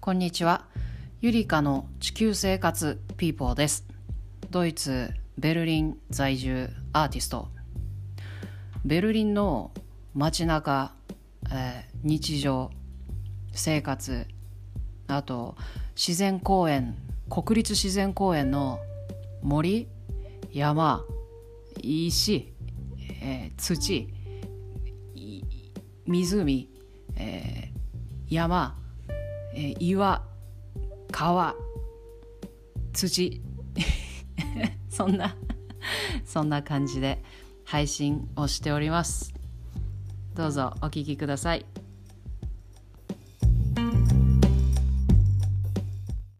こんにちは。ゆりかの地球生活ピーポーです。ドイツ・ベルリン在住アーティスト。ベルリンの街中、えー日常、生活、あと自然公園、国立自然公園の森、山、石、えー土、湖、えー山、えー岩川土 そんなそんな感じで配信をしております。どうぞお聴きください。